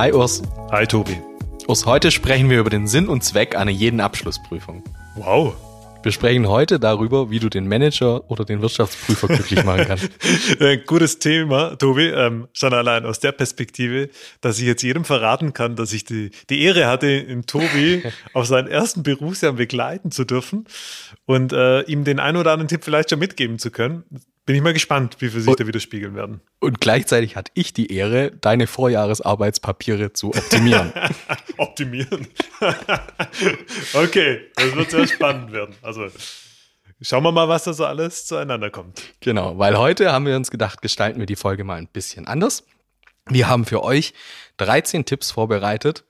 Hi Urs. Hi Tobi. Urs, heute sprechen wir über den Sinn und Zweck einer jeden Abschlussprüfung. Wow. Wir sprechen heute darüber, wie du den Manager oder den Wirtschaftsprüfer glücklich machen kannst. Gutes Thema, Tobi, ähm, schon allein aus der Perspektive, dass ich jetzt jedem verraten kann, dass ich die, die Ehre hatte, in Tobi auf seinen ersten Berufsjahr begleiten zu dürfen und äh, ihm den einen oder anderen Tipp vielleicht schon mitgeben zu können. Bin ich mal gespannt, wie wir sich und, da widerspiegeln werden. Und gleichzeitig hatte ich die Ehre, deine Vorjahresarbeitspapiere zu optimieren. optimieren. okay, das wird sehr spannend werden. Also schauen wir mal, was da so alles zueinander kommt. Genau, weil heute haben wir uns gedacht, gestalten wir die Folge mal ein bisschen anders. Wir haben für euch 13 Tipps vorbereitet,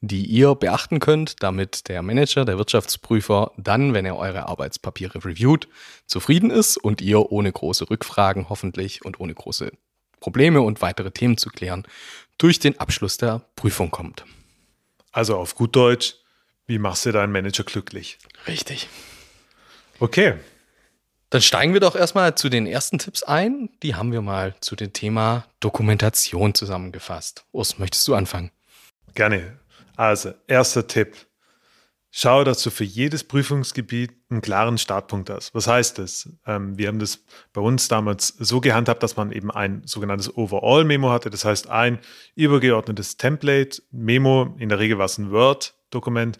die ihr beachten könnt, damit der Manager, der Wirtschaftsprüfer dann, wenn er eure Arbeitspapiere reviewt, zufrieden ist und ihr ohne große Rückfragen hoffentlich und ohne große Probleme und weitere Themen zu klären, durch den Abschluss der Prüfung kommt. Also auf gut Deutsch, wie machst du deinen Manager glücklich? Richtig. Okay. Dann steigen wir doch erstmal zu den ersten Tipps ein. Die haben wir mal zu dem Thema Dokumentation zusammengefasst. Urs, möchtest du anfangen? Gerne. Also, erster Tipp. Schau, dass du für jedes Prüfungsgebiet einen klaren Startpunkt hast. Was heißt das? Ähm, wir haben das bei uns damals so gehandhabt, dass man eben ein sogenanntes Overall-Memo hatte. Das heißt, ein übergeordnetes Template-Memo, in der Regel war es ein Word-Dokument,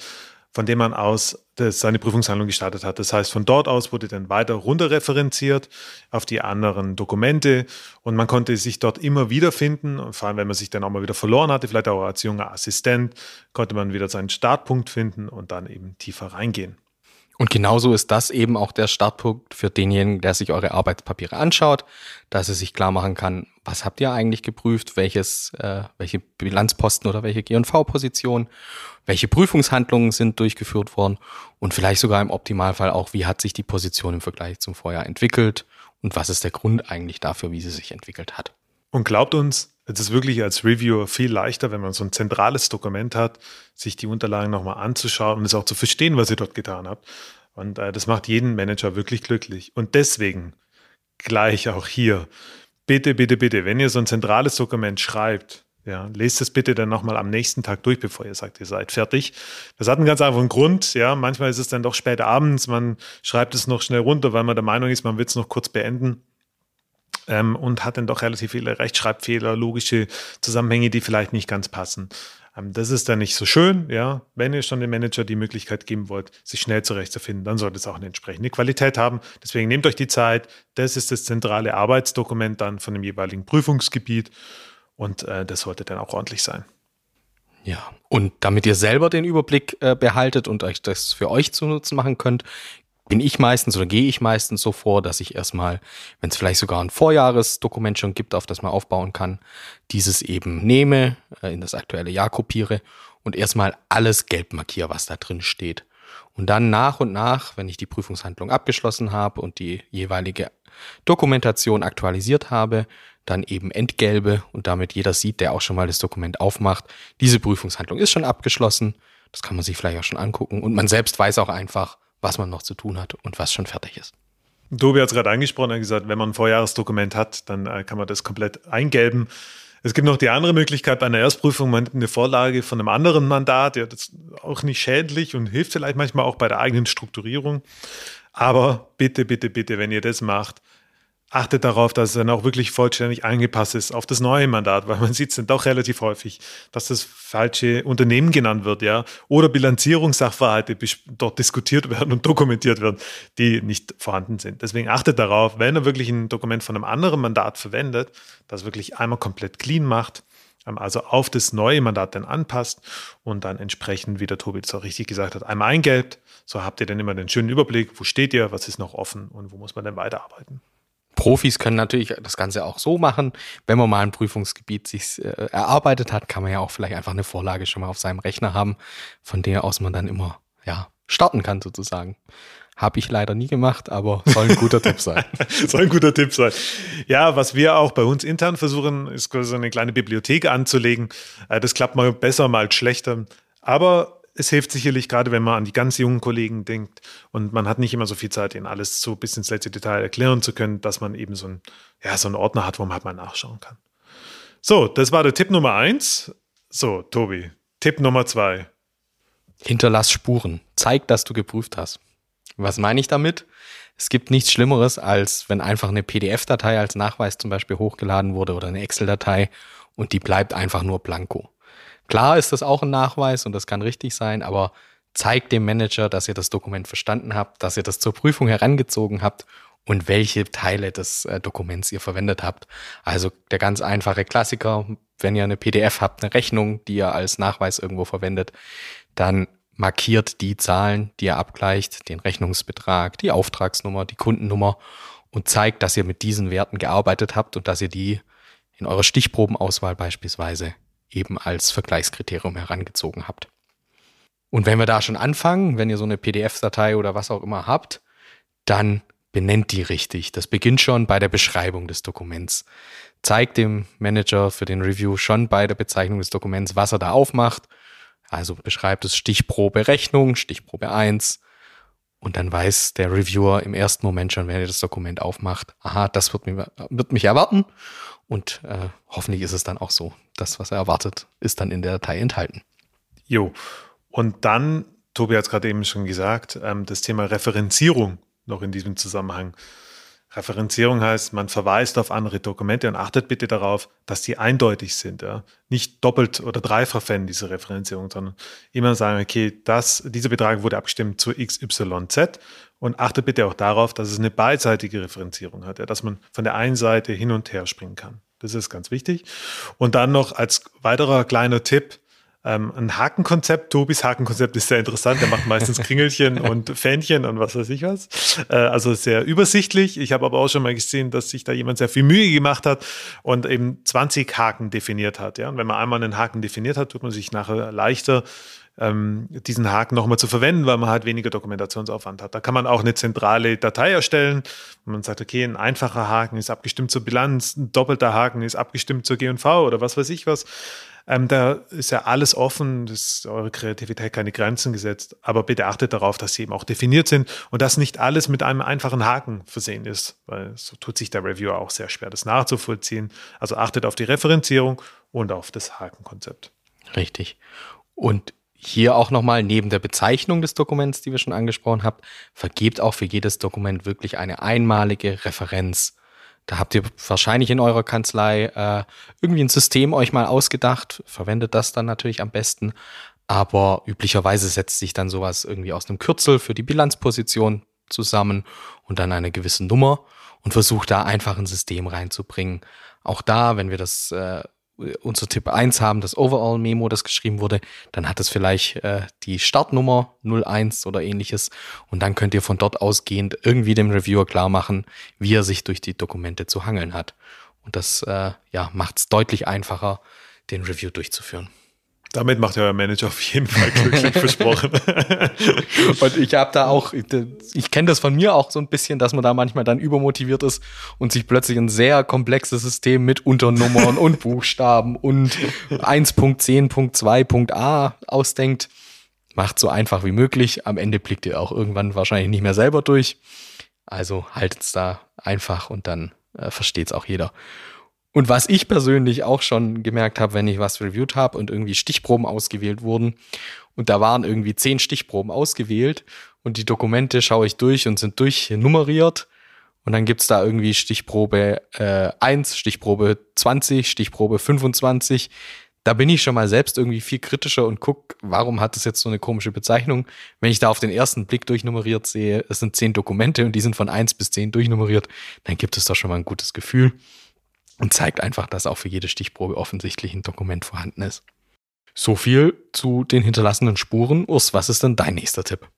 von dem man aus seine Prüfungshandlung gestartet hat. Das heißt, von dort aus wurde dann weiter runterreferenziert auf die anderen Dokumente und man konnte sich dort immer wiederfinden. Und vor allem, wenn man sich dann auch mal wieder verloren hatte, vielleicht auch als junger Assistent, konnte man wieder seinen Startpunkt finden und dann eben tiefer reingehen. Und genauso ist das eben auch der Startpunkt für denjenigen, der sich eure Arbeitspapiere anschaut, dass er sich klar machen kann, was habt ihr eigentlich geprüft, welches, äh, welche Bilanzposten oder welche G&V-Position, welche Prüfungshandlungen sind durchgeführt worden und vielleicht sogar im Optimalfall auch, wie hat sich die Position im Vergleich zum Vorjahr entwickelt und was ist der Grund eigentlich dafür, wie sie sich entwickelt hat. Und glaubt uns, es ist wirklich als Reviewer viel leichter, wenn man so ein zentrales Dokument hat, sich die Unterlagen nochmal anzuschauen und es auch zu verstehen, was ihr dort getan habt. Und äh, das macht jeden Manager wirklich glücklich. Und deswegen gleich auch hier, bitte, bitte, bitte, wenn ihr so ein zentrales Dokument schreibt, ja, lest es bitte dann nochmal am nächsten Tag durch, bevor ihr sagt, ihr seid fertig. Das hat einen ganz einfachen Grund. Ja, manchmal ist es dann doch spät abends, man schreibt es noch schnell runter, weil man der Meinung ist, man will es noch kurz beenden ähm, und hat dann doch relativ viele Rechtschreibfehler, logische Zusammenhänge, die vielleicht nicht ganz passen. Ähm, das ist dann nicht so schön, ja. Wenn ihr schon dem Manager die Möglichkeit geben wollt, sich schnell zurechtzufinden, dann sollte es auch eine entsprechende Qualität haben. Deswegen nehmt euch die Zeit. Das ist das zentrale Arbeitsdokument dann von dem jeweiligen Prüfungsgebiet und äh, das sollte dann auch ordentlich sein. Ja, und damit ihr selber den Überblick äh, behaltet und euch das für euch zu nutzen machen könnt, bin ich meistens oder gehe ich meistens so vor, dass ich erstmal, wenn es vielleicht sogar ein Vorjahresdokument schon gibt, auf das man aufbauen kann, dieses eben nehme, äh, in das aktuelle Jahr kopiere und erstmal alles gelb markiere, was da drin steht. Und dann nach und nach, wenn ich die Prüfungshandlung abgeschlossen habe und die jeweilige Dokumentation aktualisiert habe, dann eben entgelbe und damit jeder sieht, der auch schon mal das Dokument aufmacht, diese Prüfungshandlung ist schon abgeschlossen. Das kann man sich vielleicht auch schon angucken und man selbst weiß auch einfach, was man noch zu tun hat und was schon fertig ist. Tobi hat es gerade angesprochen, er hat gesagt, wenn man ein Vorjahresdokument hat, dann äh, kann man das komplett eingelben. Es gibt noch die andere Möglichkeit bei einer Erstprüfung, man hat eine Vorlage von einem anderen Mandat, ja, das ist auch nicht schädlich und hilft vielleicht manchmal auch bei der eigenen Strukturierung. Aber bitte, bitte, bitte, wenn ihr das macht, achtet darauf, dass es dann auch wirklich vollständig angepasst ist auf das neue Mandat, weil man sieht es dann doch relativ häufig, dass das falsche Unternehmen genannt wird, ja, oder Bilanzierungssachverhalte dort diskutiert werden und dokumentiert werden, die nicht vorhanden sind. Deswegen achtet darauf, wenn ihr wirklich ein Dokument von einem anderen Mandat verwendet, das wirklich einmal komplett clean macht, ähm, also auf das neue Mandat dann anpasst und dann entsprechend, wie der Tobi es auch richtig gesagt hat, einmal eingelbt. So habt ihr dann immer den schönen Überblick, wo steht ihr, was ist noch offen und wo muss man dann weiterarbeiten. Profis können natürlich das Ganze auch so machen. Wenn man mal ein Prüfungsgebiet sich äh, erarbeitet hat, kann man ja auch vielleicht einfach eine Vorlage schon mal auf seinem Rechner haben, von der aus man dann immer ja starten kann sozusagen. Habe ich leider nie gemacht, aber soll ein guter Tipp sein. soll ein guter Tipp sein. Ja, was wir auch bei uns intern versuchen, ist so eine kleine Bibliothek anzulegen. Äh, das klappt mal besser, mal schlechter. Aber es hilft sicherlich gerade, wenn man an die ganz jungen Kollegen denkt und man hat nicht immer so viel Zeit, ihnen alles so bis ins letzte Detail erklären zu können, dass man eben so, ein, ja, so einen Ordner hat, wo man halt mal nachschauen kann. So, das war der Tipp Nummer eins. So, Tobi, Tipp Nummer zwei. Hinterlass Spuren. Zeig, dass du geprüft hast. Was meine ich damit? Es gibt nichts Schlimmeres, als wenn einfach eine PDF-Datei als Nachweis zum Beispiel hochgeladen wurde oder eine Excel-Datei und die bleibt einfach nur blanko. Klar ist das auch ein Nachweis und das kann richtig sein, aber zeigt dem Manager, dass ihr das Dokument verstanden habt, dass ihr das zur Prüfung herangezogen habt und welche Teile des äh, Dokuments ihr verwendet habt. Also der ganz einfache Klassiker, wenn ihr eine PDF habt, eine Rechnung, die ihr als Nachweis irgendwo verwendet, dann markiert die Zahlen, die ihr abgleicht, den Rechnungsbetrag, die Auftragsnummer, die Kundennummer und zeigt, dass ihr mit diesen Werten gearbeitet habt und dass ihr die in eurer Stichprobenauswahl beispielsweise eben als Vergleichskriterium herangezogen habt. Und wenn wir da schon anfangen, wenn ihr so eine PDF-Datei oder was auch immer habt, dann benennt die richtig. Das beginnt schon bei der Beschreibung des Dokuments. Zeigt dem Manager für den Review schon bei der Bezeichnung des Dokuments, was er da aufmacht. Also beschreibt es Stichprobe Rechnung, Stichprobe 1. Und dann weiß der Reviewer im ersten Moment schon, wenn er das Dokument aufmacht, aha, das wird, mich, wird mich erwarten. Und äh, hoffentlich ist es dann auch so. Das, was er erwartet, ist dann in der Datei enthalten. Jo. Und dann, Tobi hat es gerade eben schon gesagt, ähm, das Thema Referenzierung noch in diesem Zusammenhang. Referenzierung heißt, man verweist auf andere Dokumente und achtet bitte darauf, dass die eindeutig sind. Ja? Nicht doppelt oder dreifach verwenden diese Referenzierung, sondern immer sagen, okay, das, dieser Betrag wurde abgestimmt zu XYZ und achtet bitte auch darauf, dass es eine beidseitige Referenzierung hat, ja? dass man von der einen Seite hin und her springen kann. Das ist ganz wichtig. Und dann noch als weiterer kleiner Tipp, ähm, ein Hakenkonzept. Tobis Hakenkonzept ist sehr interessant. Der macht meistens Kringelchen und Fähnchen und was weiß ich was. Äh, also sehr übersichtlich. Ich habe aber auch schon mal gesehen, dass sich da jemand sehr viel Mühe gemacht hat und eben 20 Haken definiert hat. Ja? Und wenn man einmal einen Haken definiert hat, tut man sich nachher leichter, ähm, diesen Haken nochmal zu verwenden, weil man halt weniger Dokumentationsaufwand hat. Da kann man auch eine zentrale Datei erstellen. Und man sagt, okay, ein einfacher Haken ist abgestimmt zur Bilanz, ein doppelter Haken ist abgestimmt zur G&V oder was weiß ich was. Ähm, da ist ja alles offen, das ist eure Kreativität keine Grenzen gesetzt. Aber bitte achtet darauf, dass sie eben auch definiert sind und dass nicht alles mit einem einfachen Haken versehen ist, weil so tut sich der Reviewer auch sehr schwer, das nachzuvollziehen. Also achtet auf die Referenzierung und auf das Hakenkonzept. Richtig. Und hier auch nochmal neben der Bezeichnung des Dokuments, die wir schon angesprochen haben, vergebt auch für jedes Dokument wirklich eine einmalige Referenz. Da habt ihr wahrscheinlich in eurer Kanzlei äh, irgendwie ein System euch mal ausgedacht, verwendet das dann natürlich am besten. Aber üblicherweise setzt sich dann sowas irgendwie aus einem Kürzel für die Bilanzposition zusammen und dann eine gewisse Nummer und versucht da einfach ein System reinzubringen. Auch da, wenn wir das äh, unser Tipp 1 haben, das Overall-Memo, das geschrieben wurde, dann hat es vielleicht äh, die Startnummer 01 oder ähnliches und dann könnt ihr von dort ausgehend irgendwie dem Reviewer klar machen, wie er sich durch die Dokumente zu hangeln hat. Und das äh, ja, macht es deutlich einfacher, den Review durchzuführen. Damit macht euer Manager auf jeden Fall glücklich versprochen. und ich habe da auch, ich kenne das von mir auch so ein bisschen, dass man da manchmal dann übermotiviert ist und sich plötzlich ein sehr komplexes System mit Unternummern und Buchstaben und 1.10.2.a ausdenkt. Macht so einfach wie möglich. Am Ende blickt ihr auch irgendwann wahrscheinlich nicht mehr selber durch. Also haltet es da einfach und dann äh, versteht es auch jeder. Und was ich persönlich auch schon gemerkt habe, wenn ich was reviewed habe und irgendwie Stichproben ausgewählt wurden und da waren irgendwie zehn Stichproben ausgewählt und die Dokumente schaue ich durch und sind durchnummeriert und dann gibt's da irgendwie Stichprobe äh, 1, Stichprobe 20, Stichprobe 25. Da bin ich schon mal selbst irgendwie viel kritischer und guck, warum hat das jetzt so eine komische Bezeichnung? Wenn ich da auf den ersten Blick durchnummeriert sehe, es sind zehn Dokumente und die sind von eins bis zehn durchnummeriert, dann gibt es doch schon mal ein gutes Gefühl und zeigt einfach, dass auch für jede Stichprobe offensichtlich ein Dokument vorhanden ist. So viel zu den hinterlassenen Spuren. Urs, was ist denn dein nächster Tipp?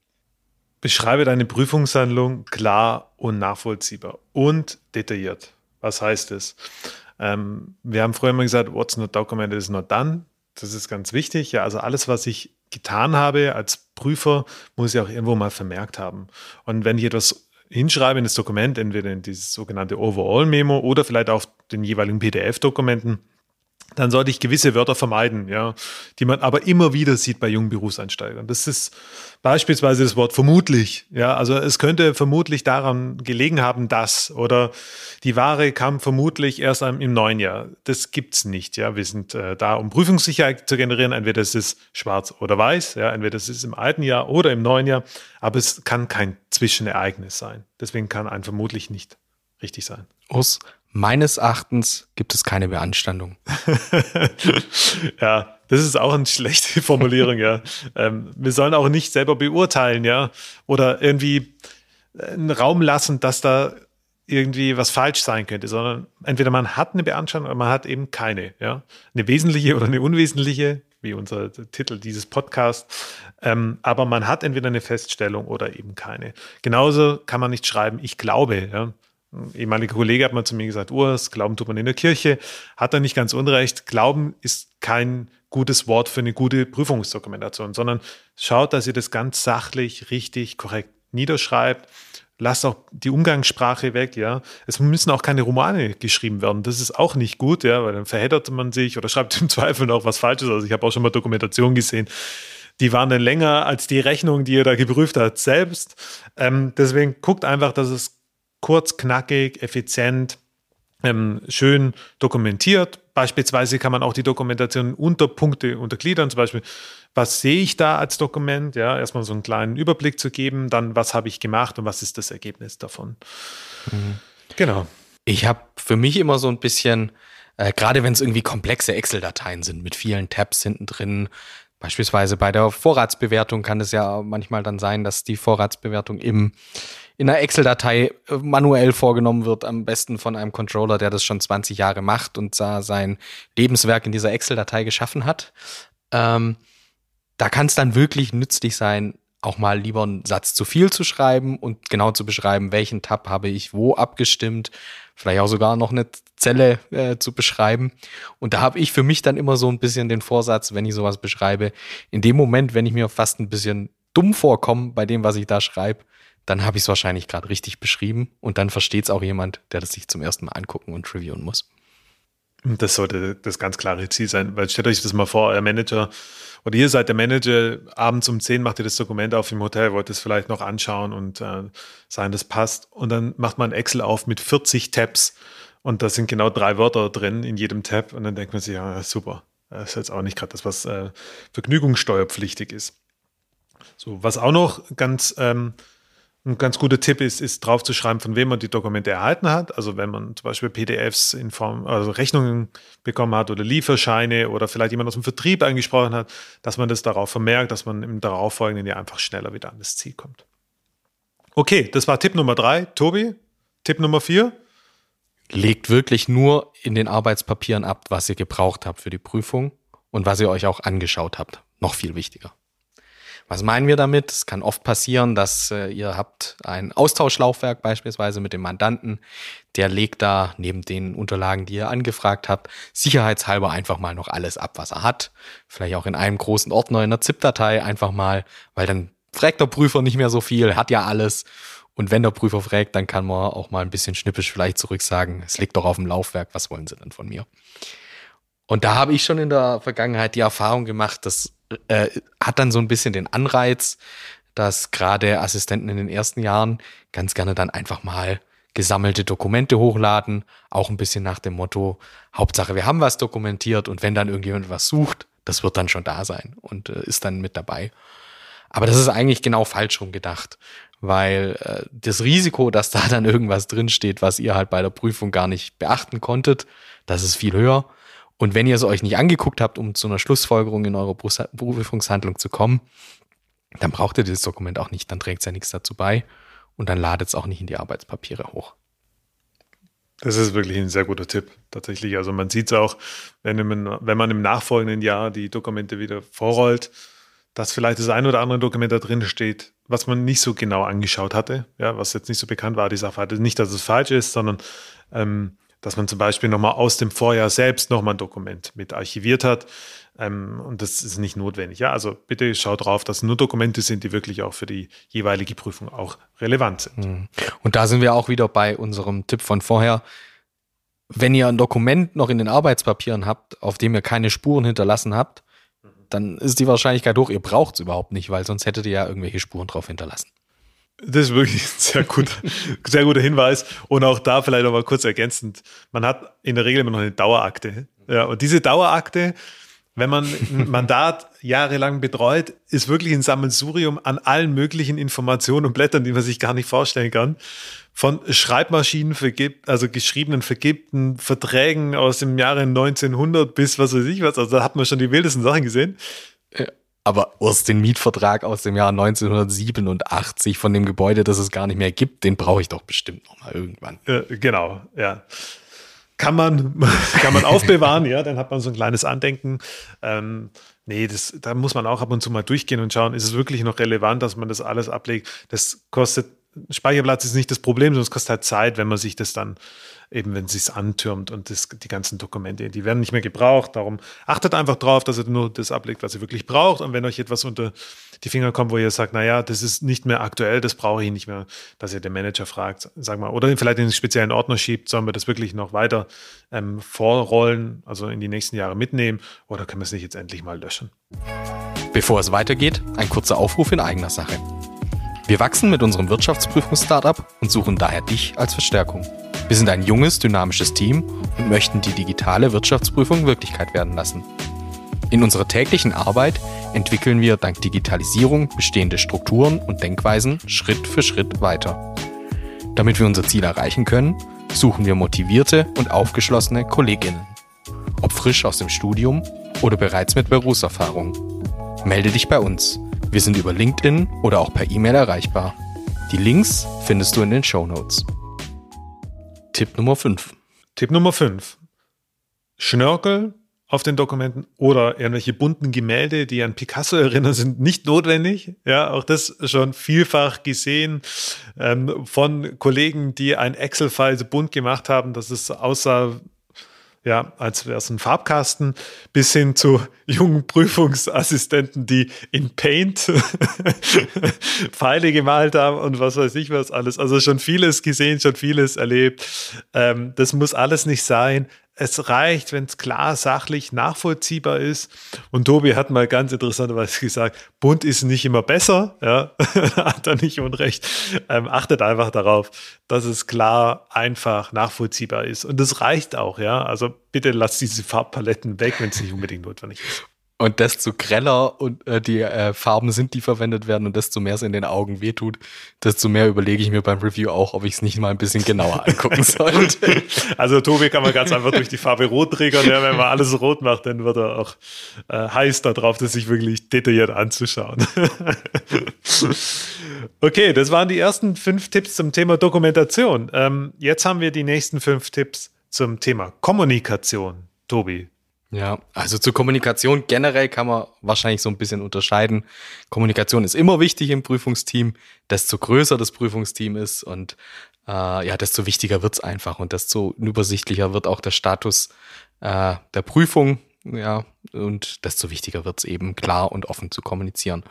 beschreibe deine Prüfungshandlung klar und nachvollziehbar und detailliert. Was heißt das? Ähm, wir haben früher immer gesagt, what's not documented is not done. Das ist ganz wichtig. Ja, also alles, was ich getan habe als Prüfer, muss ich auch irgendwo mal vermerkt haben. Und wenn ich etwas hinschreibe in das Dokument, entweder in dieses sogenannte Overall-Memo oder vielleicht auf den jeweiligen PDF-Dokumenten, dann sollte ich gewisse Wörter vermeiden, ja, die man aber immer wieder sieht bei jungen Berufseinsteigern. Das ist beispielsweise das Wort vermutlich, ja, also es könnte vermutlich daran gelegen haben, dass oder die Ware kam vermutlich erst im neuen Jahr. Das gibt's nicht, ja. Wir sind äh, da, um Prüfungssicherheit zu generieren. Entweder es ist schwarz oder weiß, ja, entweder es ist im alten Jahr oder im neuen Jahr, aber es kann kein Zwischenereignis sein. Deswegen kann ein vermutlich nicht richtig sein. Urs, Meines Erachtens gibt es keine Beanstandung. ja, das ist auch eine schlechte Formulierung, ja. Ähm, wir sollen auch nicht selber beurteilen, ja. Oder irgendwie einen Raum lassen, dass da irgendwie was falsch sein könnte, sondern entweder man hat eine Beanstandung oder man hat eben keine, ja. Eine wesentliche oder eine unwesentliche, wie unser Titel dieses Podcasts. Ähm, aber man hat entweder eine Feststellung oder eben keine. Genauso kann man nicht schreiben, ich glaube, ja. Ein ehemaliger Kollege hat mal zu mir gesagt, Urs, Glauben tut man in der Kirche. Hat er nicht ganz unrecht. Glauben ist kein gutes Wort für eine gute Prüfungsdokumentation, sondern schaut, dass ihr das ganz sachlich, richtig, korrekt niederschreibt. Lasst auch die Umgangssprache weg, ja. Es müssen auch keine Romane geschrieben werden. Das ist auch nicht gut, ja, weil dann verheddert man sich oder schreibt im Zweifel noch was Falsches. Also ich habe auch schon mal Dokumentation gesehen. Die waren dann länger als die Rechnung, die ihr da geprüft habt, selbst. Ähm, deswegen guckt einfach, dass es kurz, knackig, effizient, ähm, schön dokumentiert. Beispielsweise kann man auch die Dokumentation unter Punkte untergliedern. Zum Beispiel, was sehe ich da als Dokument? Ja, erstmal so einen kleinen Überblick zu geben, dann was habe ich gemacht und was ist das Ergebnis davon. Mhm. Genau. Ich habe für mich immer so ein bisschen, äh, gerade wenn es irgendwie komplexe Excel-Dateien sind mit vielen Tabs hinten drin, beispielsweise bei der Vorratsbewertung kann es ja manchmal dann sein, dass die Vorratsbewertung im in einer Excel-Datei äh, manuell vorgenommen wird, am besten von einem Controller, der das schon 20 Jahre macht und da sein Lebenswerk in dieser Excel-Datei geschaffen hat. Ähm, da kann es dann wirklich nützlich sein, auch mal lieber einen Satz zu viel zu schreiben und genau zu beschreiben, welchen Tab habe ich wo abgestimmt, vielleicht auch sogar noch eine Zelle äh, zu beschreiben. Und da habe ich für mich dann immer so ein bisschen den Vorsatz, wenn ich sowas beschreibe, in dem Moment, wenn ich mir fast ein bisschen dumm vorkomme bei dem, was ich da schreibe, dann habe ich es wahrscheinlich gerade richtig beschrieben und dann versteht es auch jemand, der das sich zum ersten Mal angucken und reviewen muss. Das sollte das ganz klare Ziel sein, weil stellt euch das mal vor, euer Manager oder ihr seid der Manager, abends um 10 macht ihr das Dokument auf im Hotel, wollt es vielleicht noch anschauen und äh, sagen, das passt. Und dann macht man Excel auf mit 40 Tabs und da sind genau drei Wörter drin in jedem Tab und dann denkt man sich, ja, super. Das ist jetzt auch nicht gerade das, was äh, vergnügungssteuerpflichtig ist. So, was auch noch ganz ähm, ein ganz guter Tipp ist, ist drauf zu schreiben, von wem man die Dokumente erhalten hat. Also wenn man zum Beispiel PDFs in Form, also Rechnungen bekommen hat oder Lieferscheine oder vielleicht jemand aus dem Vertrieb angesprochen hat, dass man das darauf vermerkt, dass man im darauffolgenden Jahr einfach schneller wieder an das Ziel kommt. Okay, das war Tipp Nummer drei. Tobi, Tipp Nummer vier. Legt wirklich nur in den Arbeitspapieren ab, was ihr gebraucht habt für die Prüfung und was ihr euch auch angeschaut habt. Noch viel wichtiger. Was meinen wir damit? Es kann oft passieren, dass äh, ihr habt ein Austauschlaufwerk beispielsweise mit dem Mandanten. Der legt da neben den Unterlagen, die ihr angefragt habt, sicherheitshalber einfach mal noch alles ab, was er hat. Vielleicht auch in einem großen Ordner in einer ZIP-Datei einfach mal, weil dann fragt der Prüfer nicht mehr so viel, hat ja alles. Und wenn der Prüfer fragt, dann kann man auch mal ein bisschen schnippisch vielleicht zurück sagen, es liegt doch auf dem Laufwerk, was wollen Sie denn von mir? Und da habe ich schon in der Vergangenheit die Erfahrung gemacht, dass äh, hat dann so ein bisschen den Anreiz, dass gerade Assistenten in den ersten Jahren ganz gerne dann einfach mal gesammelte Dokumente hochladen, auch ein bisschen nach dem Motto, Hauptsache wir haben was dokumentiert und wenn dann irgendjemand was sucht, das wird dann schon da sein und äh, ist dann mit dabei. Aber das ist eigentlich genau falsch rum gedacht, weil äh, das Risiko, dass da dann irgendwas drinsteht, was ihr halt bei der Prüfung gar nicht beachten konntet, das ist viel höher. Und wenn ihr es euch nicht angeguckt habt, um zu einer Schlussfolgerung in eurer Berufungshandlung zu kommen, dann braucht ihr dieses Dokument auch nicht, dann trägt es ja nichts dazu bei und dann ladet es auch nicht in die Arbeitspapiere hoch. Das ist wirklich ein sehr guter Tipp, tatsächlich. Also man sieht es auch, wenn man, wenn man im nachfolgenden Jahr die Dokumente wieder vorrollt, dass vielleicht das ein oder andere Dokument da drin steht, was man nicht so genau angeschaut hatte, ja, was jetzt nicht so bekannt war, die Sachverhalte. Nicht, dass es falsch ist, sondern ähm, dass man zum Beispiel nochmal aus dem Vorjahr selbst nochmal ein Dokument mit archiviert hat. Ähm, und das ist nicht notwendig. Ja, also bitte schaut drauf, dass nur Dokumente sind, die wirklich auch für die jeweilige Prüfung auch relevant sind. Mhm. Und da sind wir auch wieder bei unserem Tipp von vorher. Wenn ihr ein Dokument noch in den Arbeitspapieren habt, auf dem ihr keine Spuren hinterlassen habt, dann ist die Wahrscheinlichkeit hoch, ihr braucht es überhaupt nicht, weil sonst hättet ihr ja irgendwelche Spuren drauf hinterlassen. Das ist wirklich ein sehr guter, sehr guter Hinweis. Und auch da vielleicht noch mal kurz ergänzend. Man hat in der Regel immer noch eine Dauerakte. Ja, und diese Dauerakte, wenn man ein Mandat jahrelang betreut, ist wirklich ein Sammelsurium an allen möglichen Informationen und Blättern, die man sich gar nicht vorstellen kann. Von Schreibmaschinen vergibt, also geschriebenen vergibten Verträgen aus dem Jahre 1900 bis was weiß ich was. Also da hat man schon die wildesten Sachen gesehen. Aber aus dem Mietvertrag aus dem Jahr 1987 von dem Gebäude, das es gar nicht mehr gibt, den brauche ich doch bestimmt noch mal irgendwann. Äh, genau, ja. Kann man, kann man aufbewahren, ja, dann hat man so ein kleines Andenken. Ähm, nee, das, da muss man auch ab und zu mal durchgehen und schauen, ist es wirklich noch relevant, dass man das alles ablegt. Das kostet, Speicherplatz ist nicht das Problem, sondern es kostet halt Zeit, wenn man sich das dann eben wenn es sich antürmt und das, die ganzen Dokumente, die werden nicht mehr gebraucht. Darum achtet einfach drauf, dass ihr nur das ablegt, was ihr wirklich braucht. Und wenn euch etwas unter die Finger kommt, wo ihr sagt, naja, das ist nicht mehr aktuell, das brauche ich nicht mehr, dass ihr den Manager fragt, sag mal, oder vielleicht in einen speziellen Ordner schiebt, sollen wir das wirklich noch weiter ähm, vorrollen, also in die nächsten Jahre mitnehmen, oder können wir es nicht jetzt endlich mal löschen? Bevor es weitergeht, ein kurzer Aufruf in eigener Sache. Wir wachsen mit unserem Wirtschaftsprüfungsstartup und suchen daher dich als Verstärkung. Wir sind ein junges, dynamisches Team und möchten die digitale Wirtschaftsprüfung Wirklichkeit werden lassen. In unserer täglichen Arbeit entwickeln wir dank Digitalisierung bestehende Strukturen und Denkweisen Schritt für Schritt weiter. Damit wir unser Ziel erreichen können, suchen wir motivierte und aufgeschlossene Kolleginnen. Ob frisch aus dem Studium oder bereits mit Berufserfahrung. Melde dich bei uns. Wir sind über LinkedIn oder auch per E-Mail erreichbar. Die Links findest du in den Show Notes. Tipp Nummer 5. Tipp Nummer 5. Schnörkel auf den Dokumenten oder irgendwelche bunten Gemälde, die an Picasso erinnern, sind nicht notwendig. Ja, auch das schon vielfach gesehen ähm, von Kollegen, die ein Excel-File so bunt gemacht haben, dass es aussah ja, als wäre es ein Farbkasten, bis hin zu jungen Prüfungsassistenten, die in Paint Pfeile gemalt haben und was weiß ich was alles. Also schon vieles gesehen, schon vieles erlebt. Ähm, das muss alles nicht sein es reicht, wenn es klar sachlich nachvollziehbar ist. Und Tobi hat mal ganz interessanterweise gesagt, bunt ist nicht immer besser, ja, hat er nicht unrecht. Ähm, achtet einfach darauf, dass es klar, einfach nachvollziehbar ist. Und das reicht auch, ja. Also bitte lasst diese Farbpaletten weg, wenn es nicht unbedingt notwendig ist. Und desto greller und äh, die äh, Farben sind, die verwendet werden und desto mehr es in den Augen wehtut, desto mehr überlege ich mir beim Review auch, ob ich es nicht mal ein bisschen genauer angucken sollte. Also Tobi kann man ganz einfach durch die Farbe rot triggern. Ja, wenn man alles rot macht, dann wird er auch äh, heiß darauf, das sich wirklich detailliert anzuschauen. okay, das waren die ersten fünf Tipps zum Thema Dokumentation. Ähm, jetzt haben wir die nächsten fünf Tipps zum Thema Kommunikation. Tobi, ja, also zur Kommunikation generell kann man wahrscheinlich so ein bisschen unterscheiden. Kommunikation ist immer wichtig im Prüfungsteam. Desto größer das Prüfungsteam ist und äh, ja, desto wichtiger wird's einfach und desto übersichtlicher wird auch der Status äh, der Prüfung. Ja, und desto wichtiger wird's eben klar und offen zu kommunizieren.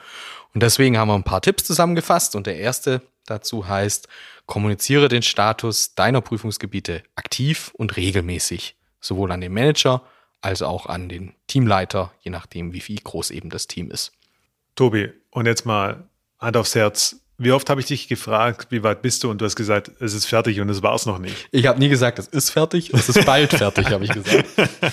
Und deswegen haben wir ein paar Tipps zusammengefasst und der erste dazu heißt, kommuniziere den Status deiner Prüfungsgebiete aktiv und regelmäßig, sowohl an den Manager als auch an den Teamleiter, je nachdem, wie viel groß eben das Team ist. Tobi, und jetzt mal Hand aufs Herz. Wie oft habe ich dich gefragt, wie weit bist du? Und du hast gesagt, es ist fertig und es war es noch nicht. Ich habe nie gesagt, es ist fertig, es ist bald fertig, habe ich gesagt.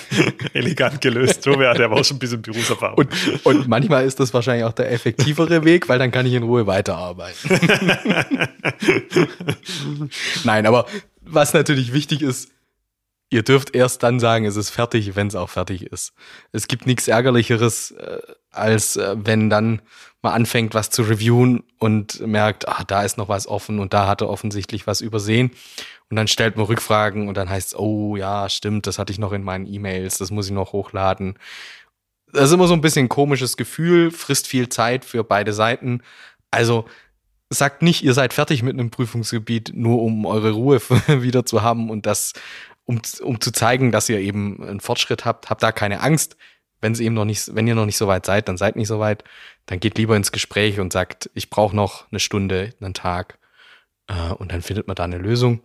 Elegant gelöst. Tobi hat aber auch schon ein bisschen Berufserfahrung. Und, und manchmal ist das wahrscheinlich auch der effektivere Weg, weil dann kann ich in Ruhe weiterarbeiten. Nein, aber was natürlich wichtig ist, Ihr dürft erst dann sagen, es ist fertig, wenn es auch fertig ist. Es gibt nichts Ärgerlicheres, äh, als äh, wenn dann man anfängt, was zu reviewen und merkt, ah, da ist noch was offen und da hat er offensichtlich was übersehen. Und dann stellt man Rückfragen und dann heißt es, oh ja, stimmt, das hatte ich noch in meinen E-Mails, das muss ich noch hochladen. das ist immer so ein bisschen ein komisches Gefühl, frisst viel Zeit für beide Seiten. Also sagt nicht, ihr seid fertig mit einem Prüfungsgebiet, nur um eure Ruhe wieder zu haben und das, um, um zu zeigen, dass ihr eben einen Fortschritt habt. Habt da keine Angst. Wenn es eben noch nicht, wenn ihr noch nicht so weit seid, dann seid nicht so weit. Dann geht lieber ins Gespräch und sagt, ich brauche noch eine Stunde, einen Tag. Äh, und dann findet man da eine Lösung.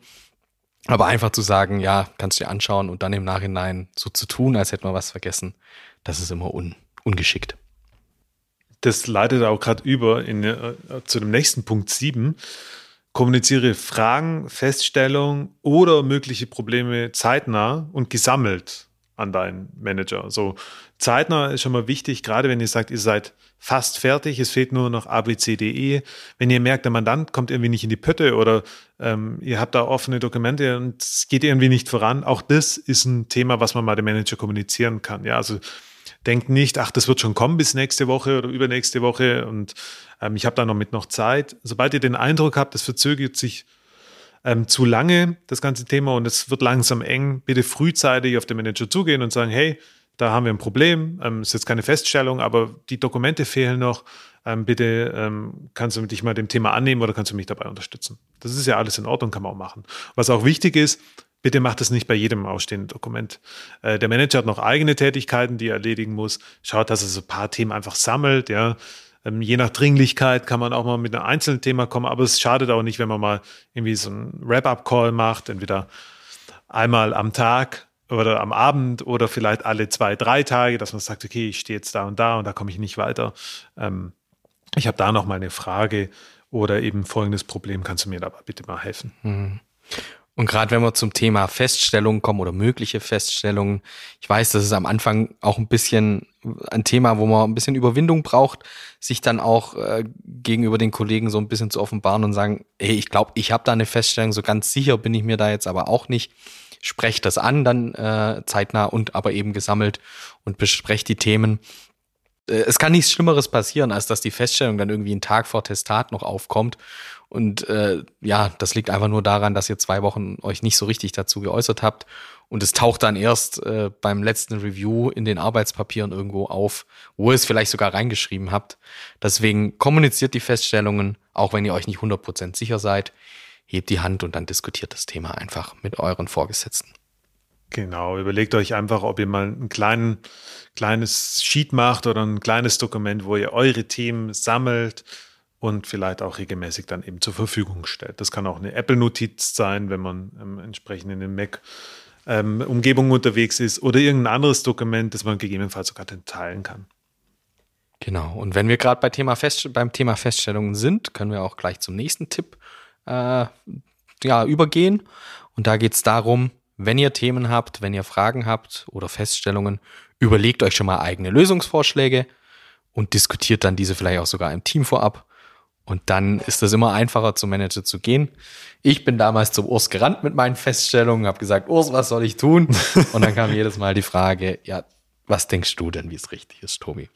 Aber einfach zu sagen, ja, kannst du dir anschauen und dann im Nachhinein so zu tun, als hätte man was vergessen, das ist immer un, ungeschickt. Das leitet auch gerade über in, äh, zu dem nächsten Punkt 7. Kommuniziere Fragen, Feststellungen oder mögliche Probleme zeitnah und gesammelt an deinen Manager. So zeitnah ist schon mal wichtig, gerade wenn ihr sagt, ihr seid fast fertig, es fehlt nur noch ABCDE. Wenn ihr merkt, der Mandant kommt irgendwie nicht in die Pötte oder ähm, ihr habt da offene Dokumente und es geht irgendwie nicht voran, auch das ist ein Thema, was man mal dem Manager kommunizieren kann. Ja, also denkt nicht, ach, das wird schon kommen bis nächste Woche oder übernächste Woche und ähm, ich habe da noch mit noch Zeit. Sobald ihr den Eindruck habt, das verzögert sich ähm, zu lange, das ganze Thema, und es wird langsam eng, bitte frühzeitig auf den Manager zugehen und sagen, hey, da haben wir ein Problem, ähm, ist jetzt keine Feststellung, aber die Dokumente fehlen noch. Ähm, bitte ähm, kannst du dich mal dem Thema annehmen oder kannst du mich dabei unterstützen. Das ist ja alles in Ordnung, kann man auch machen. Was auch wichtig ist, bitte macht es nicht bei jedem ausstehenden Dokument. Äh, der Manager hat noch eigene Tätigkeiten, die er erledigen muss. Schaut, dass er so ein paar Themen einfach sammelt, ja. Ähm, je nach Dringlichkeit kann man auch mal mit einem einzelnen Thema kommen, aber es schadet auch nicht, wenn man mal irgendwie so einen Wrap-up-Call macht, entweder einmal am Tag oder am Abend oder vielleicht alle zwei, drei Tage, dass man sagt, okay, ich stehe jetzt da und da und da komme ich nicht weiter. Ähm, ich habe da noch mal eine Frage oder eben folgendes Problem, kannst du mir da bitte mal helfen? Mhm. Und gerade wenn wir zum Thema Feststellungen kommen oder mögliche Feststellungen, ich weiß, das ist am Anfang auch ein bisschen ein Thema, wo man ein bisschen Überwindung braucht, sich dann auch äh, gegenüber den Kollegen so ein bisschen zu offenbaren und sagen, hey, ich glaube, ich habe da eine Feststellung, so ganz sicher bin ich mir da jetzt aber auch nicht sprecht das an, dann äh, zeitnah und aber eben gesammelt und besprecht die Themen. Äh, es kann nichts Schlimmeres passieren, als dass die Feststellung dann irgendwie einen Tag vor Testat noch aufkommt. Und äh, ja, das liegt einfach nur daran, dass ihr zwei Wochen euch nicht so richtig dazu geäußert habt. Und es taucht dann erst äh, beim letzten Review in den Arbeitspapieren irgendwo auf, wo ihr es vielleicht sogar reingeschrieben habt. Deswegen kommuniziert die Feststellungen, auch wenn ihr euch nicht 100% sicher seid hebt die Hand und dann diskutiert das Thema einfach mit euren Vorgesetzten. Genau, überlegt euch einfach, ob ihr mal ein kleinen, kleines Sheet macht oder ein kleines Dokument, wo ihr eure Themen sammelt und vielleicht auch regelmäßig dann eben zur Verfügung stellt. Das kann auch eine Apple-Notiz sein, wenn man ähm, entsprechend in den Mac-Umgebung ähm, unterwegs ist oder irgendein anderes Dokument, das man gegebenenfalls sogar teilen kann. Genau, und wenn wir gerade bei Thema beim Thema Feststellungen sind, können wir auch gleich zum nächsten Tipp äh, ja, übergehen. Und da geht es darum, wenn ihr Themen habt, wenn ihr Fragen habt oder Feststellungen, überlegt euch schon mal eigene Lösungsvorschläge und diskutiert dann diese vielleicht auch sogar im Team vorab. Und dann ist es immer einfacher, zum Manager zu gehen. Ich bin damals zum Urs gerannt mit meinen Feststellungen, habe gesagt, Urs, was soll ich tun? Und dann kam jedes Mal die Frage, ja, was denkst du denn, wie es richtig ist, Tobi?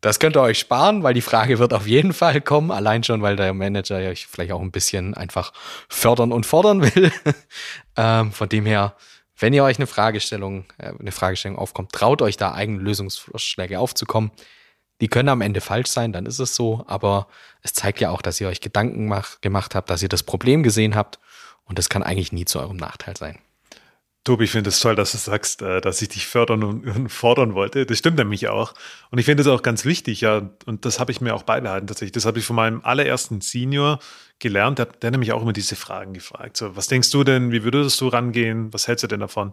Das könnt ihr euch sparen, weil die Frage wird auf jeden Fall kommen. Allein schon, weil der Manager euch vielleicht auch ein bisschen einfach fördern und fordern will. ähm, von dem her, wenn ihr euch eine Fragestellung, äh, eine Fragestellung aufkommt, traut euch da eigene Lösungsvorschläge aufzukommen. Die können am Ende falsch sein, dann ist es so, aber es zeigt ja auch, dass ihr euch Gedanken mach, gemacht habt, dass ihr das Problem gesehen habt und das kann eigentlich nie zu eurem Nachteil sein. Tobi, ich finde es toll, dass du sagst, äh, dass ich dich fördern und fordern wollte. Das stimmt nämlich auch. Und ich finde es auch ganz wichtig, ja. Und das habe ich mir auch beibehalten tatsächlich. Das habe ich von meinem allerersten Senior gelernt. Der hat nämlich auch immer diese Fragen gefragt. So, was denkst du denn? Wie würdest du rangehen? Was hältst du denn davon?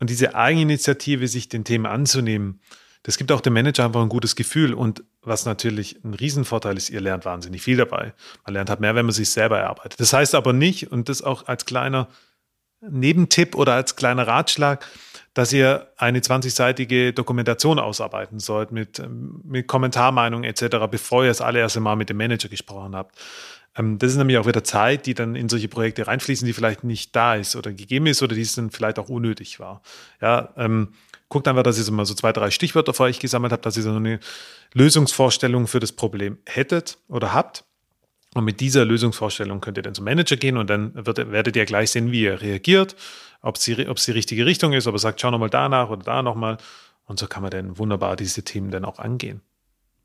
Und diese Eigeninitiative, sich den Themen anzunehmen, das gibt auch dem Manager einfach ein gutes Gefühl. Und was natürlich ein Riesenvorteil ist, ihr lernt wahnsinnig viel dabei. Man lernt halt mehr, wenn man sich selber erarbeitet. Das heißt aber nicht, und das auch als kleiner Nebentipp oder als kleiner Ratschlag, dass ihr eine 20-seitige Dokumentation ausarbeiten sollt mit, ähm, mit Kommentarmeinung etc., bevor ihr das allererste Mal mit dem Manager gesprochen habt. Ähm, das ist nämlich auch wieder Zeit, die dann in solche Projekte reinfließen, die vielleicht nicht da ist oder gegeben ist oder die es dann vielleicht auch unnötig war. Ja, ähm, guckt einfach, dass ihr so mal so zwei, drei Stichwörter für euch gesammelt habt, dass ihr so eine Lösungsvorstellung für das Problem hättet oder habt. Und mit dieser Lösungsvorstellung könnt ihr dann zum Manager gehen und dann wird, werdet ihr gleich sehen, wie er reagiert, ob es die, die richtige Richtung ist, ob er sagt, schau nochmal danach oder da nochmal. Und so kann man dann wunderbar diese Themen dann auch angehen.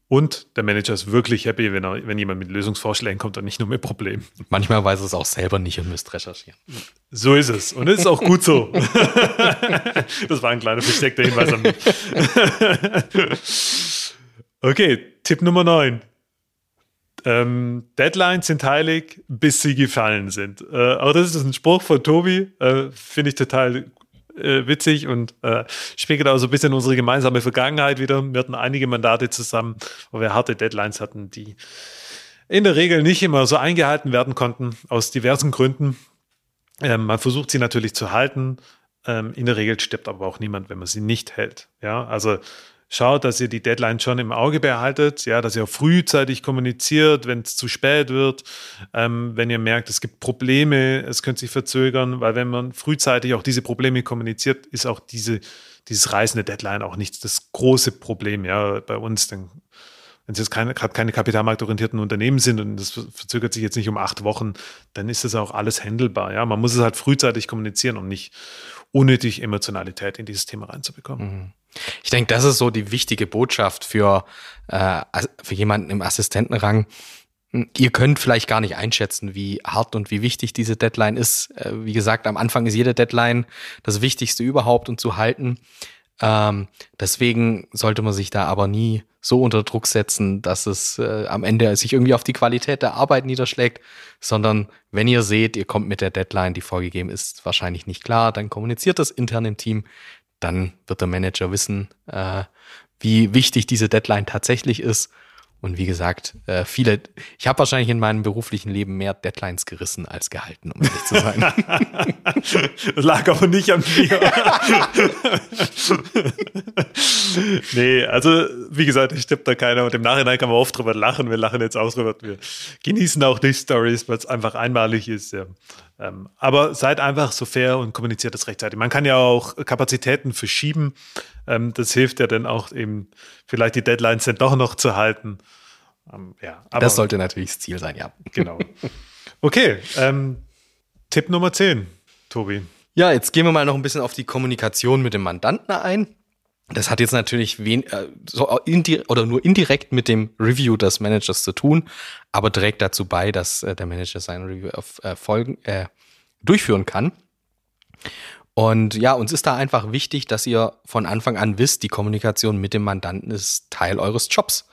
Und der Manager ist wirklich happy, wenn, er, wenn jemand mit Lösungsvorschlägen kommt und nicht nur mit Problemen. Manchmal weiß er es auch selber nicht und müsst recherchieren. So ist es. Und es ist auch gut so. das war ein kleiner versteckter Hinweis an mich. okay, Tipp Nummer 9. Ähm, Deadlines sind heilig, bis sie gefallen sind. Äh, auch das ist ein Spruch von Tobi. Äh, Finde ich total äh, witzig und äh, spiegelt auch so ein bisschen unsere gemeinsame Vergangenheit wieder. Wir hatten einige Mandate zusammen, wo wir harte Deadlines hatten, die in der Regel nicht immer so eingehalten werden konnten, aus diversen Gründen. Ähm, man versucht sie natürlich zu halten. Ähm, in der Regel stirbt aber auch niemand, wenn man sie nicht hält. Ja, also schaut, dass ihr die Deadline schon im Auge behaltet, ja, dass ihr frühzeitig kommuniziert, wenn es zu spät wird, ähm, wenn ihr merkt, es gibt Probleme, es könnte sich verzögern, weil wenn man frühzeitig auch diese Probleme kommuniziert, ist auch diese, dieses reißende Deadline auch nicht das große Problem, ja, bei uns, dann wenn es jetzt keine, gerade keine kapitalmarktorientierten Unternehmen sind und das verzögert sich jetzt nicht um acht Wochen, dann ist das auch alles handelbar. Ja, man muss es halt frühzeitig kommunizieren, um nicht unnötig Emotionalität in dieses Thema reinzubekommen. Mhm. Ich denke, das ist so die wichtige Botschaft für, äh, für jemanden im Assistentenrang. Ihr könnt vielleicht gar nicht einschätzen, wie hart und wie wichtig diese Deadline ist. Äh, wie gesagt, am Anfang ist jede Deadline das Wichtigste überhaupt und zu halten. Ähm, deswegen sollte man sich da aber nie so unter Druck setzen, dass es äh, am Ende sich irgendwie auf die Qualität der Arbeit niederschlägt, sondern wenn ihr seht, ihr kommt mit der Deadline, die vorgegeben ist, wahrscheinlich nicht klar, dann kommuniziert das intern im Team, dann wird der Manager wissen, äh, wie wichtig diese Deadline tatsächlich ist. Und wie gesagt, äh, viele, ich habe wahrscheinlich in meinem beruflichen Leben mehr Deadlines gerissen als gehalten, um ehrlich zu sein. das lag aber nicht an mir. nee, also wie gesagt, ich tippe da keiner und im Nachhinein kann man oft drüber lachen. Wir lachen jetzt aus drüber. Wir genießen auch die Stories, weil es einfach einmalig ist. Ja. Ähm, aber seid einfach so fair und kommuniziert das rechtzeitig. Man kann ja auch Kapazitäten verschieben. Ähm, das hilft ja dann auch eben, vielleicht die Deadlines dann doch noch zu halten. Ähm, ja, aber, das sollte natürlich das Ziel sein, ja. Genau. Okay, ähm, Tipp Nummer 10, Tobi. Ja, jetzt gehen wir mal noch ein bisschen auf die Kommunikation mit dem Mandanten ein. Das hat jetzt natürlich wen, äh, so oder nur indirekt mit dem Review des Managers zu tun, aber trägt dazu bei, dass äh, der Manager sein Review auf, äh, folgen, äh, durchführen kann. Und ja, uns ist da einfach wichtig, dass ihr von Anfang an wisst, die Kommunikation mit dem Mandanten ist Teil eures Jobs.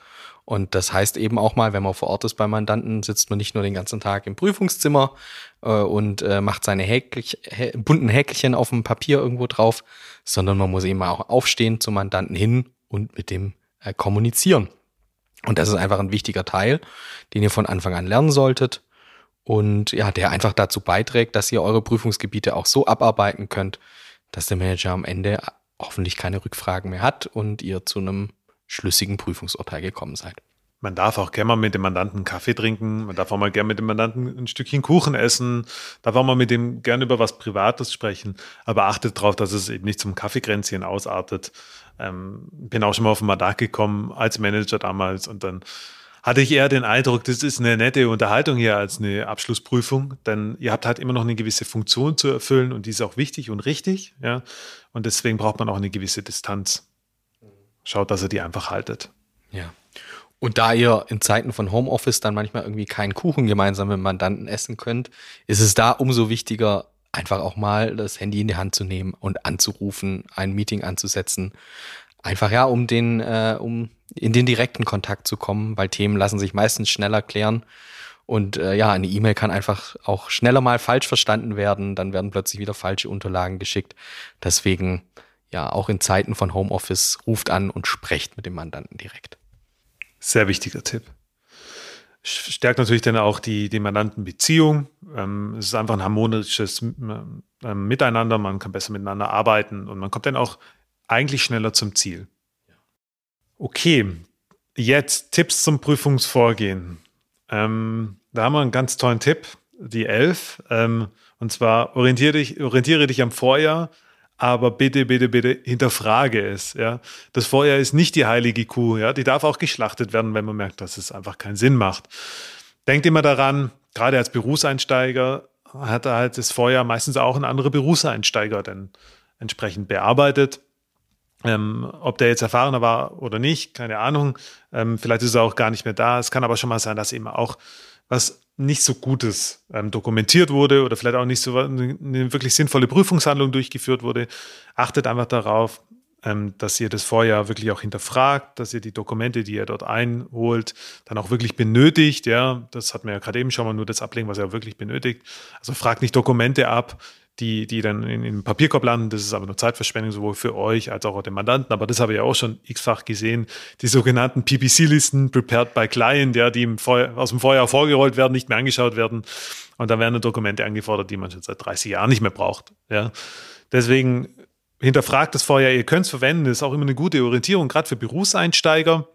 Und das heißt eben auch mal, wenn man vor Ort ist beim Mandanten, sitzt man nicht nur den ganzen Tag im Prüfungszimmer äh, und äh, macht seine Häklich, hä, bunten Häkchen auf dem Papier irgendwo drauf, sondern man muss eben auch aufstehen zum Mandanten hin und mit dem äh, kommunizieren. Und das ist einfach ein wichtiger Teil, den ihr von Anfang an lernen solltet und ja, der einfach dazu beiträgt, dass ihr eure Prüfungsgebiete auch so abarbeiten könnt, dass der Manager am Ende hoffentlich keine Rückfragen mehr hat und ihr zu einem schlüssigen Prüfungsurteil gekommen seid. Man darf auch gerne mal mit dem Mandanten Kaffee trinken, man darf auch mal gerne mit dem Mandanten ein Stückchen Kuchen essen, darf auch mal mit dem gerne über was Privates sprechen, aber achtet darauf, dass es eben nicht zum Kaffeekränzchen ausartet. Ähm, bin auch schon mal auf den Mandat gekommen als Manager damals und dann hatte ich eher den Eindruck, das ist eine nette Unterhaltung hier als eine Abschlussprüfung, denn ihr habt halt immer noch eine gewisse Funktion zu erfüllen und die ist auch wichtig und richtig, ja. Und deswegen braucht man auch eine gewisse Distanz. Schaut, dass ihr die einfach haltet. Ja. Und da ihr in Zeiten von Homeoffice dann manchmal irgendwie keinen Kuchen gemeinsam mit Mandanten essen könnt, ist es da umso wichtiger, einfach auch mal das Handy in die Hand zu nehmen und anzurufen, ein Meeting anzusetzen. Einfach ja, um den, äh, um in den direkten Kontakt zu kommen, weil Themen lassen sich meistens schneller klären. Und äh, ja, eine E-Mail kann einfach auch schneller mal falsch verstanden werden, dann werden plötzlich wieder falsche Unterlagen geschickt. Deswegen ja, auch in Zeiten von Homeoffice ruft an und sprecht mit dem Mandanten direkt. Sehr wichtiger Tipp. Stärkt natürlich dann auch die, die Mandantenbeziehung. Ähm, es ist einfach ein harmonisches äh, Miteinander. Man kann besser miteinander arbeiten und man kommt dann auch eigentlich schneller zum Ziel. Okay, jetzt Tipps zum Prüfungsvorgehen. Ähm, da haben wir einen ganz tollen Tipp, die 11. Ähm, und zwar orientiere dich, orientiere dich am Vorjahr aber bitte, bitte, bitte hinterfrage es. Ja. Das Feuer ist nicht die heilige Kuh. Ja. Die darf auch geschlachtet werden, wenn man merkt, dass es einfach keinen Sinn macht. Denkt immer daran, gerade als Berufseinsteiger hat halt das Feuer meistens auch ein anderer Berufseinsteiger dann entsprechend bearbeitet. Ähm, ob der jetzt erfahrener war oder nicht, keine Ahnung. Ähm, vielleicht ist er auch gar nicht mehr da. Es kann aber schon mal sein, dass eben auch was nicht so Gutes ähm, dokumentiert wurde oder vielleicht auch nicht so eine wirklich sinnvolle Prüfungshandlung durchgeführt wurde. Achtet einfach darauf, ähm, dass ihr das vorher wirklich auch hinterfragt, dass ihr die Dokumente, die ihr dort einholt, dann auch wirklich benötigt. Ja, das hat man ja gerade eben schon mal nur das ablegen, was ihr wirklich benötigt. Also fragt nicht Dokumente ab, die, die dann in, in den Papierkorb landen. Das ist aber nur Zeitverschwendung, sowohl für euch als auch den Mandanten. Aber das habe ich auch schon x-fach gesehen. Die sogenannten PPC-Listen, Prepared by Client, ja, die Vorjahr, aus dem Vorjahr vorgerollt werden, nicht mehr angeschaut werden. Und da werden Dokumente angefordert, die man schon seit 30 Jahren nicht mehr braucht. Ja. Deswegen hinterfragt das vorher, ihr könnt es verwenden, ist auch immer eine gute Orientierung, gerade für Berufseinsteiger.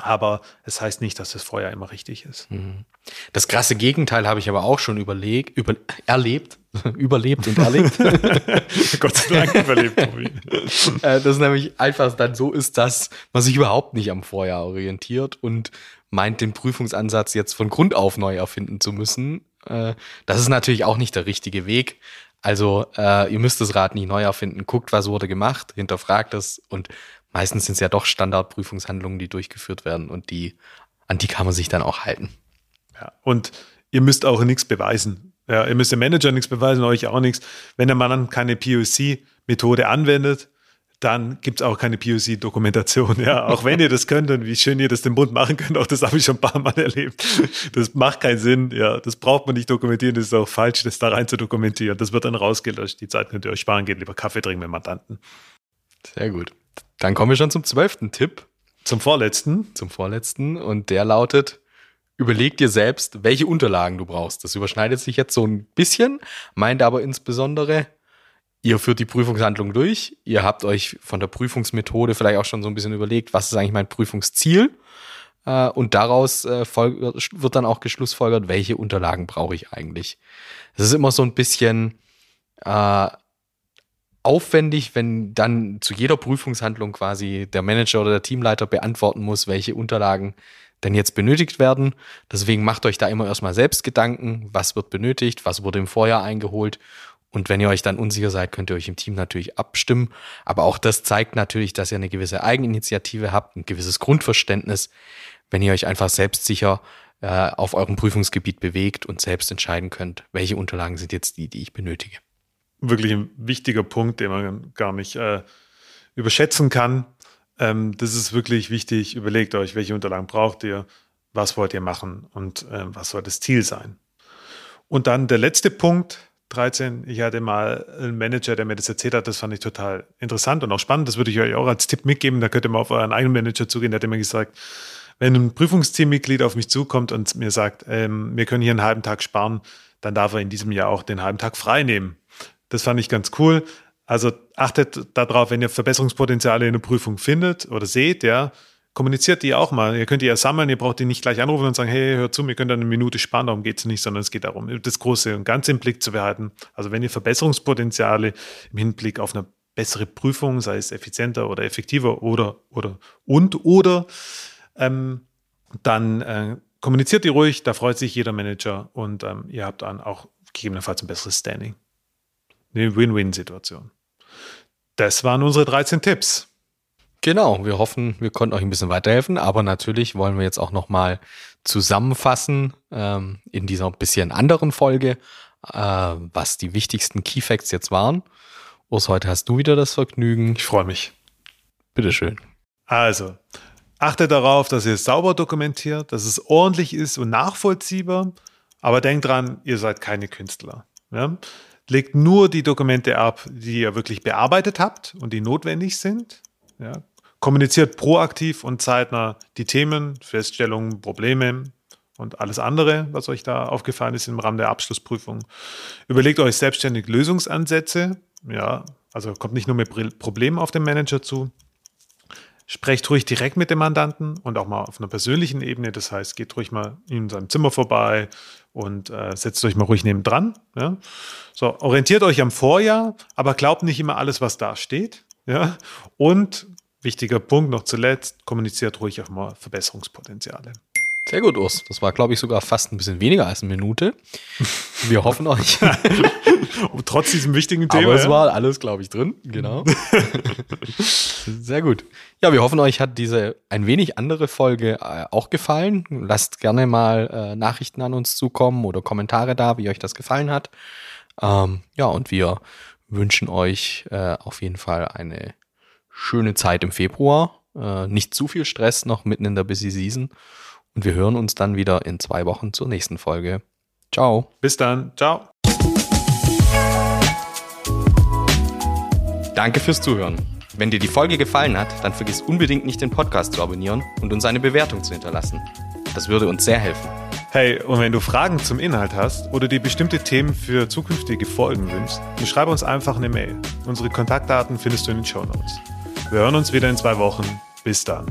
Aber es heißt nicht, dass das vorher immer richtig ist. Mhm. Das krasse Gegenteil habe ich aber auch schon überlegt, über, erlebt, überlebt und erlebt. Gott sei Dank überlebt. Äh, das nämlich einfach dann so ist, dass man sich überhaupt nicht am Vorjahr orientiert und meint, den Prüfungsansatz jetzt von Grund auf neu erfinden zu müssen. Äh, das ist natürlich auch nicht der richtige Weg. Also äh, ihr müsst das Rad nicht neu erfinden. Guckt, was wurde gemacht, hinterfragt es und meistens sind es ja doch Standardprüfungshandlungen, die durchgeführt werden und die, an die kann man sich dann auch halten. Ja, und ihr müsst auch nichts beweisen. Ja, ihr müsst dem Manager nichts beweisen, euch auch nichts. Wenn der Mann keine POC-Methode anwendet, dann gibt es auch keine POC-Dokumentation. Ja, auch wenn ihr das könnt und wie schön ihr das dem Bund machen könnt, auch das habe ich schon ein paar Mal erlebt. Das macht keinen Sinn. Ja, das braucht man nicht dokumentieren. Das ist auch falsch, das da rein zu dokumentieren. Das wird dann rausgelöscht. Die Zeit könnt ihr euch sparen, geht lieber Kaffee trinken mit Mandanten. Sehr gut. Dann kommen wir schon zum zwölften Tipp. Zum vorletzten. Zum vorletzten. Und der lautet, überleg dir selbst, welche Unterlagen du brauchst. Das überschneidet sich jetzt so ein bisschen, meint aber insbesondere, Ihr führt die Prüfungshandlung durch. Ihr habt euch von der Prüfungsmethode vielleicht auch schon so ein bisschen überlegt, was ist eigentlich mein Prüfungsziel? Äh, und daraus äh, wird dann auch geschlussfolgert, welche Unterlagen brauche ich eigentlich. Es ist immer so ein bisschen äh, aufwendig, wenn dann zu jeder Prüfungshandlung quasi der Manager oder der Teamleiter beantworten muss, welche Unterlagen denn jetzt benötigt werden. Deswegen macht euch da immer erstmal selbst Gedanken, was wird benötigt, was wurde im Vorjahr eingeholt und wenn ihr euch dann unsicher seid, könnt ihr euch im Team natürlich abstimmen. Aber auch das zeigt natürlich, dass ihr eine gewisse Eigeninitiative habt, ein gewisses Grundverständnis, wenn ihr euch einfach selbstsicher äh, auf eurem Prüfungsgebiet bewegt und selbst entscheiden könnt, welche Unterlagen sind jetzt die, die ich benötige. Wirklich ein wichtiger Punkt, den man gar nicht äh, überschätzen kann. Ähm, das ist wirklich wichtig. Überlegt euch, welche Unterlagen braucht ihr, was wollt ihr machen und äh, was soll das Ziel sein. Und dann der letzte Punkt, 13, ich hatte mal einen Manager, der mir das erzählt hat, das fand ich total interessant und auch spannend. Das würde ich euch auch als Tipp mitgeben. Da könnt ihr mal auf euren eigenen Manager zugehen. Der hat immer gesagt, wenn ein Prüfungsteammitglied auf mich zukommt und mir sagt, ähm, wir können hier einen halben Tag sparen, dann darf er in diesem Jahr auch den halben Tag frei nehmen. Das fand ich ganz cool. Also achtet darauf, wenn ihr Verbesserungspotenziale in der Prüfung findet oder seht, ja, kommuniziert die auch mal. Ihr könnt die ja sammeln, ihr braucht die nicht gleich anrufen und sagen, hey, hört zu, wir können dann eine Minute sparen, darum geht es nicht, sondern es geht darum, das Große und Ganze im Blick zu behalten. Also wenn ihr Verbesserungspotenziale im Hinblick auf eine bessere Prüfung, sei es effizienter oder effektiver oder oder und oder, ähm, dann äh, kommuniziert die ruhig, da freut sich jeder Manager und ähm, ihr habt dann auch gegebenenfalls ein besseres Standing. Eine Win-Win-Situation. Das waren unsere 13 Tipps. Genau, wir hoffen, wir konnten euch ein bisschen weiterhelfen, aber natürlich wollen wir jetzt auch nochmal zusammenfassen ähm, in dieser bisschen anderen Folge, äh, was die wichtigsten Key Facts jetzt waren. Urs, heute hast du wieder das Vergnügen. Ich freue mich. Bitteschön. Also, achtet darauf, dass ihr es sauber dokumentiert, dass es ordentlich ist und nachvollziehbar, aber denkt dran, ihr seid keine Künstler. Ja? Legt nur die Dokumente ab, die ihr wirklich bearbeitet habt und die notwendig sind. Ja, kommuniziert proaktiv und zeitnah die Themen, Feststellungen, Probleme und alles andere, was euch da aufgefallen ist im Rahmen der Abschlussprüfung. Überlegt euch selbstständig Lösungsansätze. Ja, also kommt nicht nur mit Problemen auf den Manager zu. Sprecht ruhig direkt mit dem Mandanten und auch mal auf einer persönlichen Ebene. Das heißt, geht ruhig mal in seinem Zimmer vorbei und äh, setzt euch mal ruhig nebendran. Ja? So, orientiert euch am Vorjahr, aber glaubt nicht immer alles, was da steht. Ja? Und wichtiger Punkt noch zuletzt, kommuniziert ruhig auch mal Verbesserungspotenziale. Sehr gut, Urs. Das war, glaube ich, sogar fast ein bisschen weniger als eine Minute. Wir hoffen euch. Trotz diesem wichtigen Thema. Aber es war alles, glaube ich, drin. Genau. Sehr gut. Ja, wir hoffen, euch hat diese ein wenig andere Folge äh, auch gefallen. Lasst gerne mal äh, Nachrichten an uns zukommen oder Kommentare da, wie euch das gefallen hat. Ähm, ja, und wir wünschen euch äh, auf jeden Fall eine schöne Zeit im Februar. Äh, nicht zu viel Stress noch mitten in der Busy Season. Und wir hören uns dann wieder in zwei Wochen zur nächsten Folge. Ciao. Bis dann. Ciao. Danke fürs Zuhören. Wenn dir die Folge gefallen hat, dann vergiss unbedingt nicht den Podcast zu abonnieren und uns eine Bewertung zu hinterlassen. Das würde uns sehr helfen. Hey, und wenn du Fragen zum Inhalt hast oder dir bestimmte Themen für zukünftige Folgen wünschst, dann schreib uns einfach eine Mail. Unsere Kontaktdaten findest du in den Show Notes. Wir hören uns wieder in zwei Wochen. Bis dann.